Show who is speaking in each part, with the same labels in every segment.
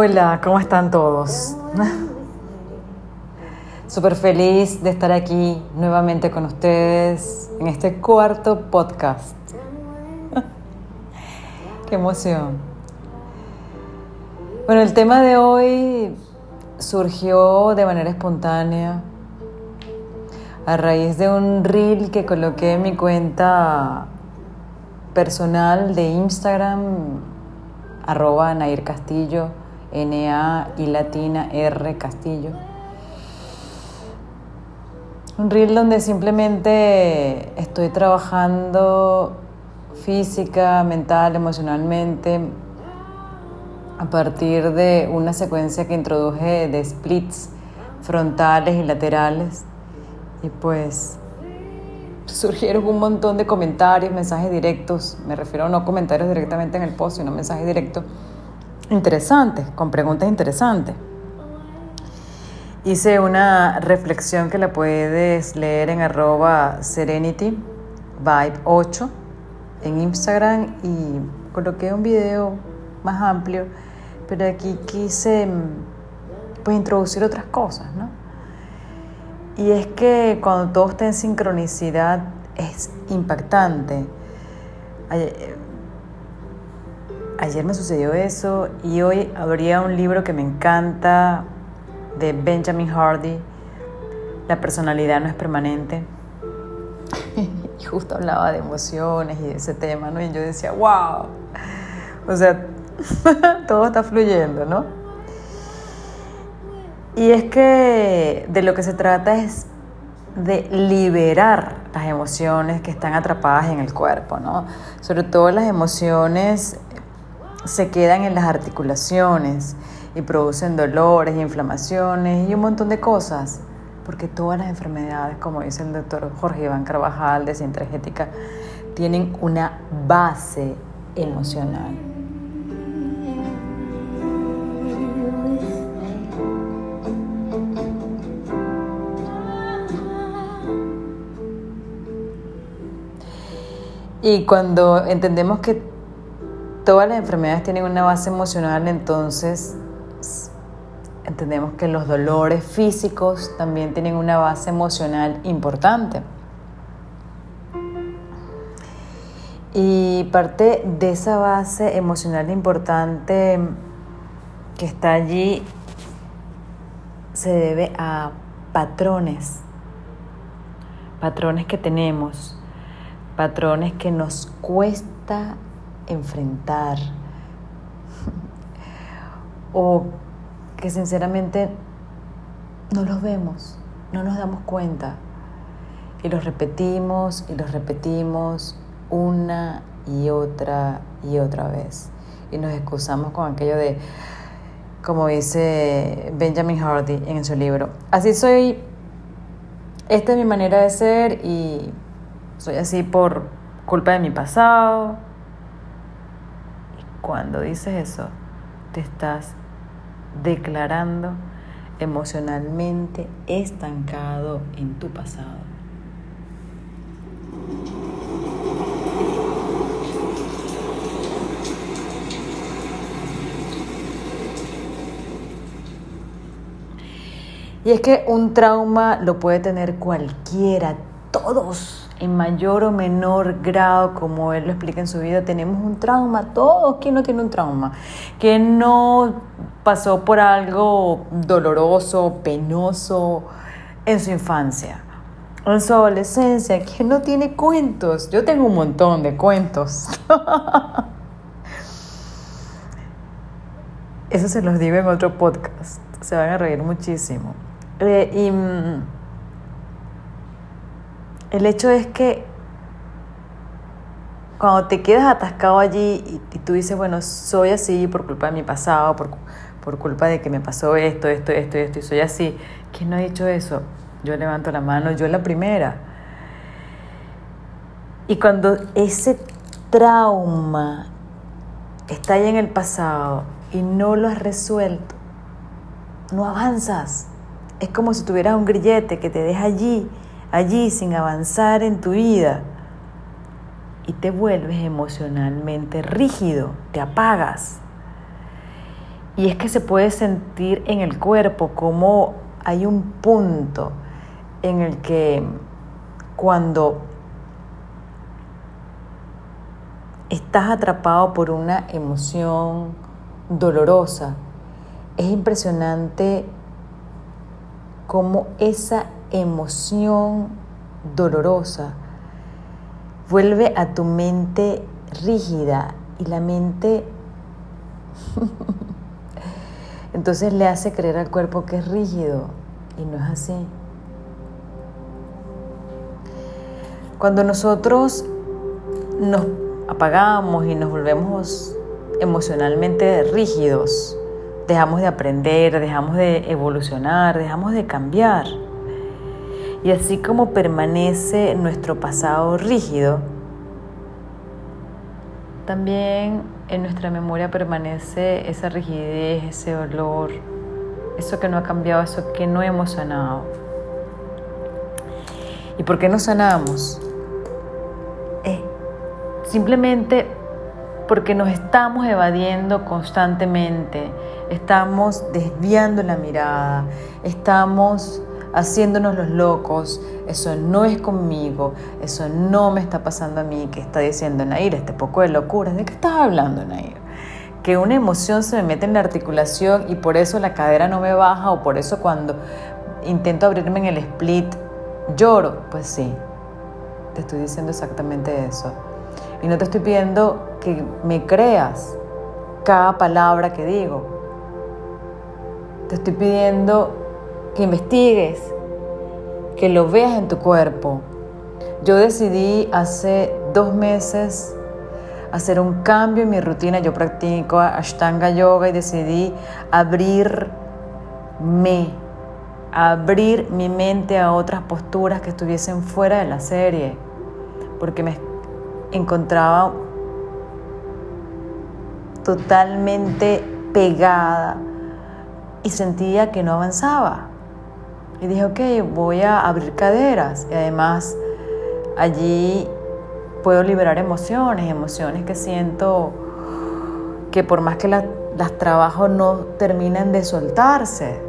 Speaker 1: Hola, ¿cómo están todos? Súper feliz de estar aquí nuevamente con ustedes en este cuarto podcast. Qué emoción. Bueno, el tema de hoy surgió de manera espontánea a raíz de un reel que coloqué en mi cuenta personal de Instagram, arroba Nair Castillo, N-A y latina R Castillo. Un reel donde simplemente estoy trabajando física, mental, emocionalmente, a partir de una secuencia que introduje de splits frontales y laterales. Y pues surgieron un montón de comentarios, mensajes directos, me refiero no comentarios directamente en el post, sino mensajes directos interesantes, con preguntas interesantes. Hice una reflexión que la puedes leer en arroba Serenity Vibe 8 en Instagram y coloqué un video más amplio, pero aquí quise pues introducir otras cosas, ¿no? Y es que cuando todo está en sincronicidad es impactante. Ayer, me sucedió eso y hoy habría un libro que me encanta de Benjamin Hardy, La personalidad no es permanente. y justo hablaba de emociones y de ese tema, ¿no? Y yo decía, wow. O sea, todo está fluyendo, ¿no? Y es que de lo que se trata es de liberar las emociones que están atrapadas en el cuerpo, ¿no? Sobre todo las emociones se quedan en las articulaciones y producen dolores, inflamaciones y un montón de cosas, porque todas las enfermedades, como dice el doctor Jorge Iván Carvajal de Sintergética, tienen una base emocional. Y cuando entendemos que todas las enfermedades tienen una base emocional, entonces entendemos que los dolores físicos también tienen una base emocional importante. Y parte de esa base emocional importante que está allí se debe a patrones, patrones que tenemos patrones que nos cuesta enfrentar o que sinceramente no los vemos, no nos damos cuenta y los repetimos y los repetimos una y otra y otra vez y nos excusamos con aquello de como dice Benjamin Hardy en su libro, así soy, esta es mi manera de ser y soy así por culpa de mi pasado. Cuando dices eso, te estás declarando emocionalmente estancado en tu pasado. Y es que un trauma lo puede tener cualquiera, todos en mayor o menor grado, como él lo explica en su vida, tenemos un trauma. Todos, ¿quién no tiene un trauma? ¿Quién no pasó por algo doloroso, penoso en su infancia? En su adolescencia, ¿quién no tiene cuentos? Yo tengo un montón de cuentos. Eso se los digo en otro podcast. Se van a reír muchísimo. Eh, y mm, el hecho es que cuando te quedas atascado allí y, tú dices, bueno, soy así por culpa de mi pasado, por, por culpa de que me pasó esto, esto, esto, esto, y soy así, ¿quién no ha dicho eso? Yo levanto la mano, yo la primera. Y cuando ese trauma está ahí en el pasado y no lo has resuelto, no avanzas. Es como si tuvieras un grillete que te deja allí allí sin avanzar en tu vida y te vuelves emocionalmente rígido, te apagas. Y es que se puede sentir en el cuerpo como hay un punto en el que cuando estás atrapado por una emoción dolorosa, es impresionante cómo esa emoción dolorosa vuelve a tu mente rígida y la mente entonces le hace creer al cuerpo que es rígido y no es así. Cuando nosotros nos apagamos y nos volvemos emocionalmente rígidos, dejamos de aprender, dejamos de evolucionar, dejamos de cambiar. Y así como permanece nuestro pasado rígido, también en nuestra memoria permanece esa rigidez, ese olor, eso que no ha cambiado, eso que no hemos sanado. ¿Y por qué no sanamos? Eh, simplemente porque nos estamos evadiendo constantemente, estamos desviando la mirada, estamos haciéndonos los locos, eso no es conmigo, eso no me está pasando a mí, que está diciendo Nair, este poco de locura, ¿de qué estás hablando Nair? Que una emoción se me mete en la articulación y por eso la cadera no me baja o por eso cuando intento abrirme en el split lloro, pues sí, te estoy diciendo exactamente eso. Y no te estoy pidiendo que me creas cada palabra que digo. Te estoy pidiendo que investigues, que lo veas en tu cuerpo. Yo decidí hace dos meses hacer un cambio en mi rutina. Yo practico Ashtanga Yoga y decidí abrirme, abrir mi mente a otras posturas que estuviesen fuera de la serie, porque me encontraba totalmente pegada y sentía que no avanzaba. Y dije, ok, voy a abrir caderas. Y además allí puedo liberar emociones, emociones que siento que por más que las, trabajo no terminan de soltarse.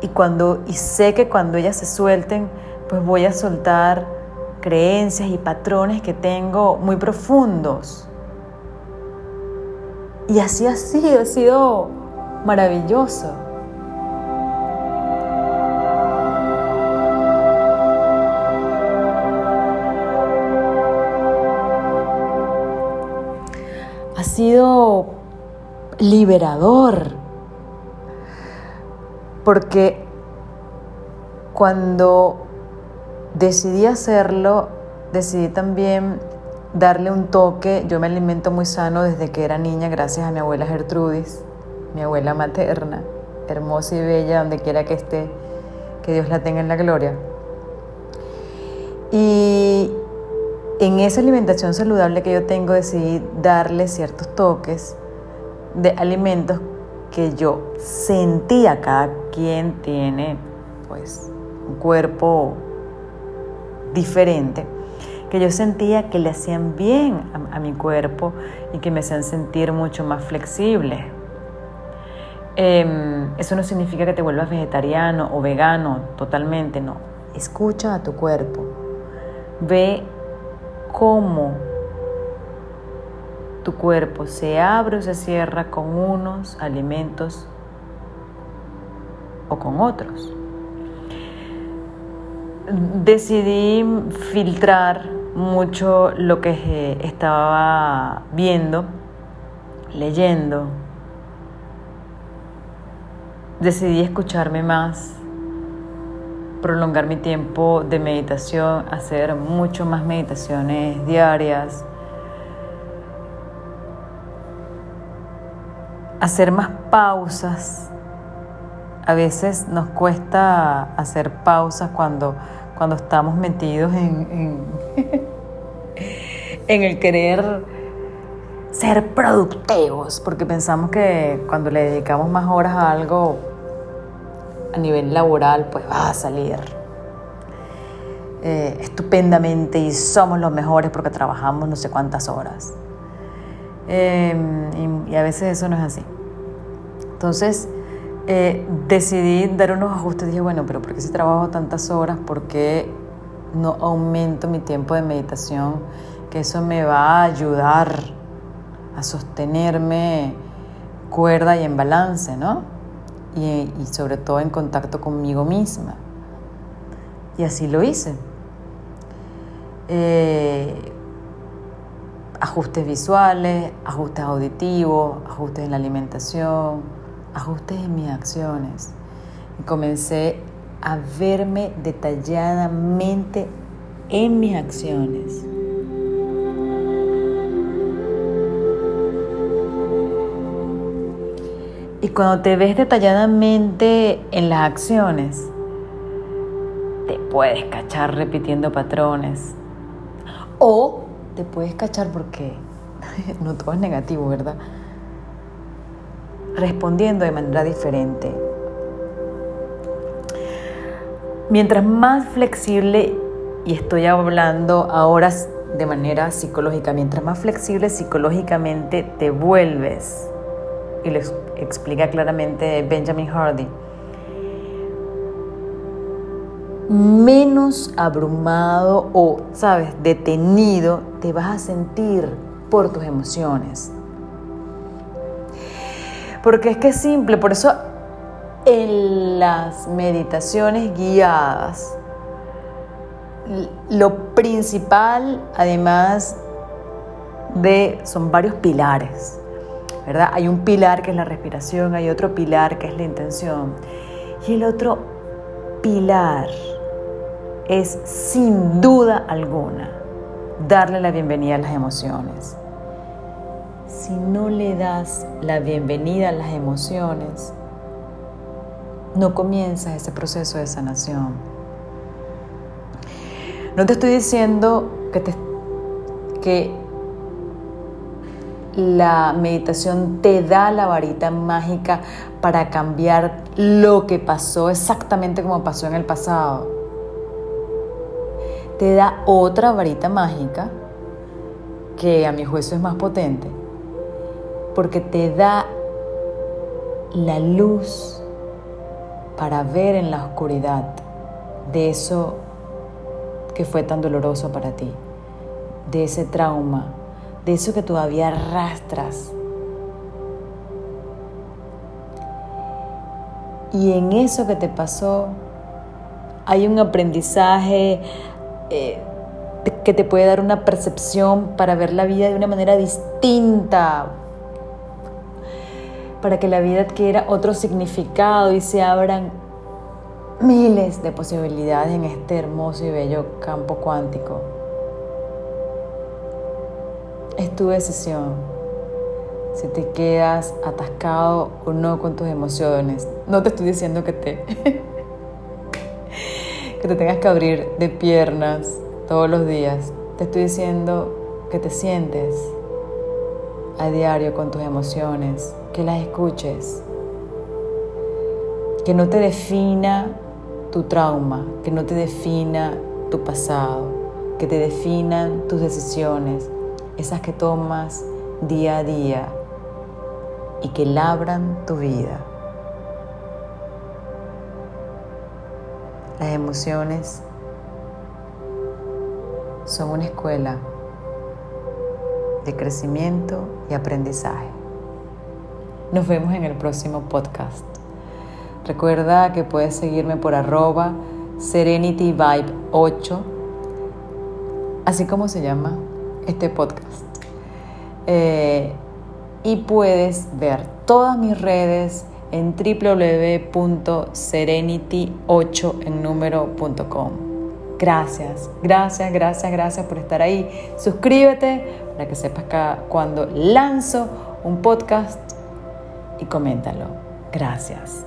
Speaker 1: Y, cuando, y sé que cuando ellas se suelten, pues voy a soltar creencias y patrones que tengo muy profundos. Y así ha sido, ha sido maravilloso. Sido liberador. Porque cuando decidí hacerlo, decidí también darle un toque. Yo me alimento muy sano desde que era niña, gracias a mi abuela Gertrudis, mi abuela materna, hermosa y bella, donde quiera que esté, que Dios la tenga en la gloria. Y en esa alimentación saludable que yo tengo, decidí darle ciertos toques de alimentos que yo sentía, cada quien tiene pues un cuerpo diferente, que yo sentía que le hacían bien a, mi cuerpo y que me hacían sentir mucho más flexible. Em, eso no significa que te vuelvas vegetariano o vegano totalmente, no. Escucha a tu cuerpo. Ve cómo tu cuerpo se abre o se cierra con unos alimentos o con otros decidí filtrar mucho lo que estaba viendo, leyendo. Decidí escucharme más, prolongar mi tiempo de meditación, hacer mucho más meditaciones diarias, hacer más pausas. A veces nos cuesta hacer pausas cuando, cuando estamos metidos en, en, el querer ser productivos, porque pensamos que cuando le dedicamos más horas a algo a nivel laboral, pues va a salir eh, estupendamente y somos los mejores porque trabajamos no sé cuántas horas. Em, y, a veces eso no es así. Entonces, eh, decidí dar unos ajustes. Dije, bueno, pero ¿por qué si trabajo tantas horas? ¿Por qué no aumento mi tiempo de meditación? Que eso me va a ayudar a sostenerme cuerda y en balance, ¿no? Y, sobre todo en contacto conmigo misma. Y así lo hice. Eh, ajustes visuales, ajustes auditivos, ajustes en la alimentación, ajustes en mis acciones. Y comencé a verme detalladamente en mis acciones. Y cuando te ves detalladamente en las acciones, te puedes cachar repitiendo patrones. O te puedes cachar porque no todo es negativo, ¿verdad? Respondiendo de manera diferente. Mientras más flexible, y estoy hablando ahora de manera psicológica, mientras más flexible psicológicamente te vuelves, y lo explica claramente Benjamin Hardy, menos abrumado o, sabes, detenido te vas a sentir por tus emociones. Porque es que es simple, por eso en las meditaciones guiadas, lo principal, además de, son varios pilares, ¿verdad? Hay un pilar que es la respiración, hay otro pilar que es la intención, y el otro pilar es sin duda alguna darle la bienvenida a las emociones. Si no le das la bienvenida a las emociones, no comienza ese proceso de sanación. No te estoy diciendo que la meditación te da la varita mágica para cambiar lo que pasó exactamente como pasó en el pasado. Te da otra varita mágica que a mi juicio es más potente, porque te da la luz para ver en la oscuridad de eso que fue tan doloroso para ti, de ese trauma, de eso que todavía arrastras. Y en eso que te pasó hay un aprendizaje, eh, que te puede dar una percepción para ver la vida de una manera distinta, para que la vida adquiera otro significado y se abran miles de posibilidades en este hermoso y bello campo cuántico. Es tu decisión si te quedas atascado o no con tus emociones. No te estoy diciendo que te que te tengas que abrir de piernas todos los días. Te estoy diciendo que te sientes a diario con tus emociones, que las escuches, que no te defina tu trauma, que no te defina tu pasado, que te definan tus decisiones, esas que tomas día a día y que labran tu vida. Las emociones son una escuela de crecimiento y aprendizaje. Nos vemos en el próximo podcast. Recuerda que puedes seguirme por arroba Serenity Vibe 8, así como se llama este podcast. Eh, y puedes ver todas mis redes en www.serenity8 en. Gracias, gracias, gracias, gracias por estar ahí. Suscríbete para que sepas cuando lanzo un podcast y coméntalo. Gracias.